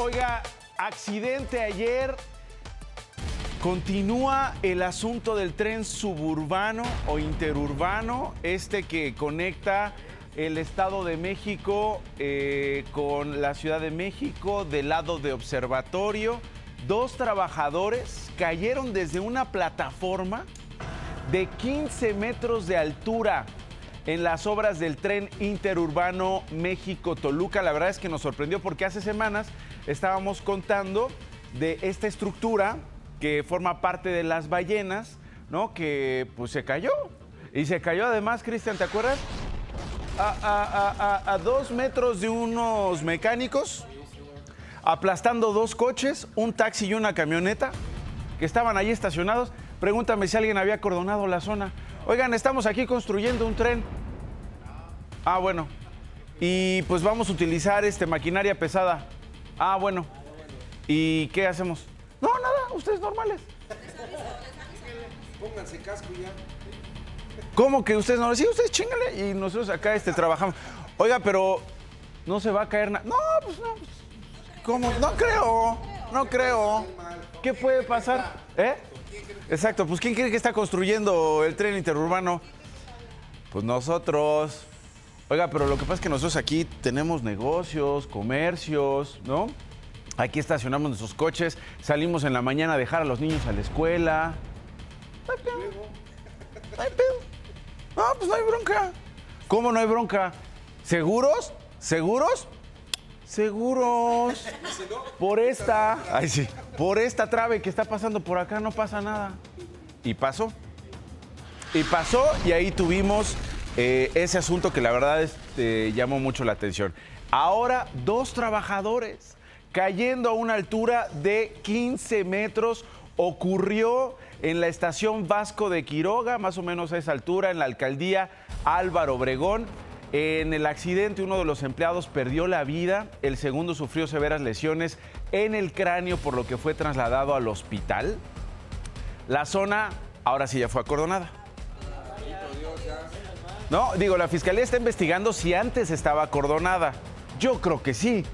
Oiga, accidente ayer. Continúa el asunto del tren suburbano o interurbano, este que conecta el Estado de México eh, con la Ciudad de México del lado de observatorio. Dos trabajadores cayeron desde una plataforma de 15 metros de altura en las obras del tren interurbano México-Toluca. La verdad es que nos sorprendió porque hace semanas estábamos contando de esta estructura que forma parte de las ballenas, ¿no? Que pues se cayó. Y se cayó además, Cristian, ¿te acuerdas? A, dos metros de unos mecánicos, aplastando dos coches, un taxi y una camioneta, que estaban ahí estacionados. Pregúntame si alguien había acordonado la zona. Oigan, estamos aquí construyendo un tren. Ah, bueno. Y pues vamos a utilizar este maquinaria pesada. Ah, bueno. ¿Y qué hacemos? No, nada, ustedes normales. Pónganse casco ya. ¿Cómo que ustedes no? Sí, ustedes chingale y nosotros acá este, trabajamos. Oiga, pero no se va a caer nada. No, pues no. pues, ¿Cómo? No creo. No creo. ¿Qué puede pasar? ¿Eh? Exacto, pues ¿quién cree que está construyendo el tren interurbano? Pues nosotros. Oiga, pero lo que pasa es que nosotros aquí tenemos negocios, comercios, ¿no? Aquí estacionamos nuestros coches, salimos en la mañana a dejar a los niños a la escuela. No pedo. Pedo. No, pues no hay bronca. ¿Cómo no hay bronca? ¿Seguros? ¿Seguros? Seguros. Por esta. Ay, sí. Por esta trave que está pasando por acá no pasa nada. Y pasó. Y pasó y ahí tuvimos eh, ese asunto que la verdad este, llamó mucho la atención. Ahora dos trabajadores cayendo a una altura de 15 metros ocurrió en la estación Vasco de Quiroga, más o menos a esa altura, en la alcaldía Álvaro Obregón. En el accidente uno de los empleados perdió la vida, el segundo sufrió severas lesiones en el cráneo por lo que fue trasladado al hospital. La zona ahora sí ya fue acordonada. No, digo, la fiscalía está investigando si antes estaba acordonada. Yo creo que sí.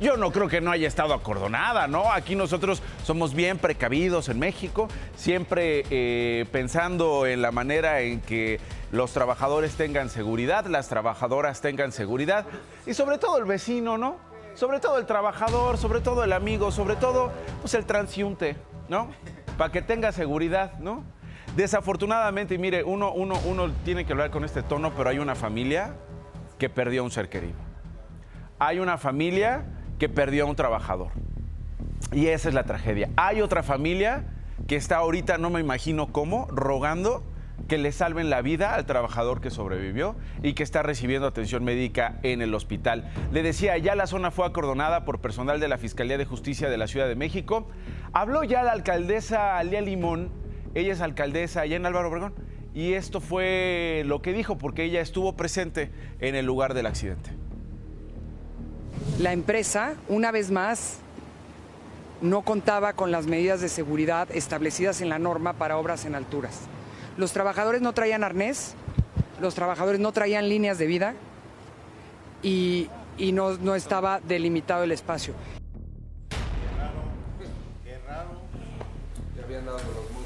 Yo no creo que no haya estado acordonada, ¿no? Aquí nosotros somos bien precavidos en México, siempre eh, pensando en la manera en que los trabajadores tengan seguridad, las trabajadoras tengan seguridad y sobre todo el vecino, ¿no? Sobre todo el trabajador, sobre todo el amigo, sobre todo pues, el transiunte, ¿no? Para que tenga seguridad, ¿no? Desafortunadamente, mire, uno, uno, uno tiene que hablar con este tono, pero hay una familia que perdió a un ser querido hay una familia que perdió a un trabajador. Y esa es la tragedia. Hay otra familia que está ahorita, no me imagino cómo, rogando que le salven la vida al trabajador que sobrevivió y que está recibiendo atención médica en el hospital. Le decía, ya la zona fue acordonada por personal de la Fiscalía de Justicia de la Ciudad de México. Habló ya la alcaldesa Lía Limón, ella es alcaldesa allá en Álvaro Obregón. Y esto fue lo que dijo, porque ella estuvo presente en el lugar del accidente. La empresa, una vez más, no contaba con las medidas de seguridad establecidas en la norma para obras en alturas. Los trabajadores no traían arnés, los trabajadores no traían líneas de vida y, no, estaba delimitado el espacio. Ya habían dado los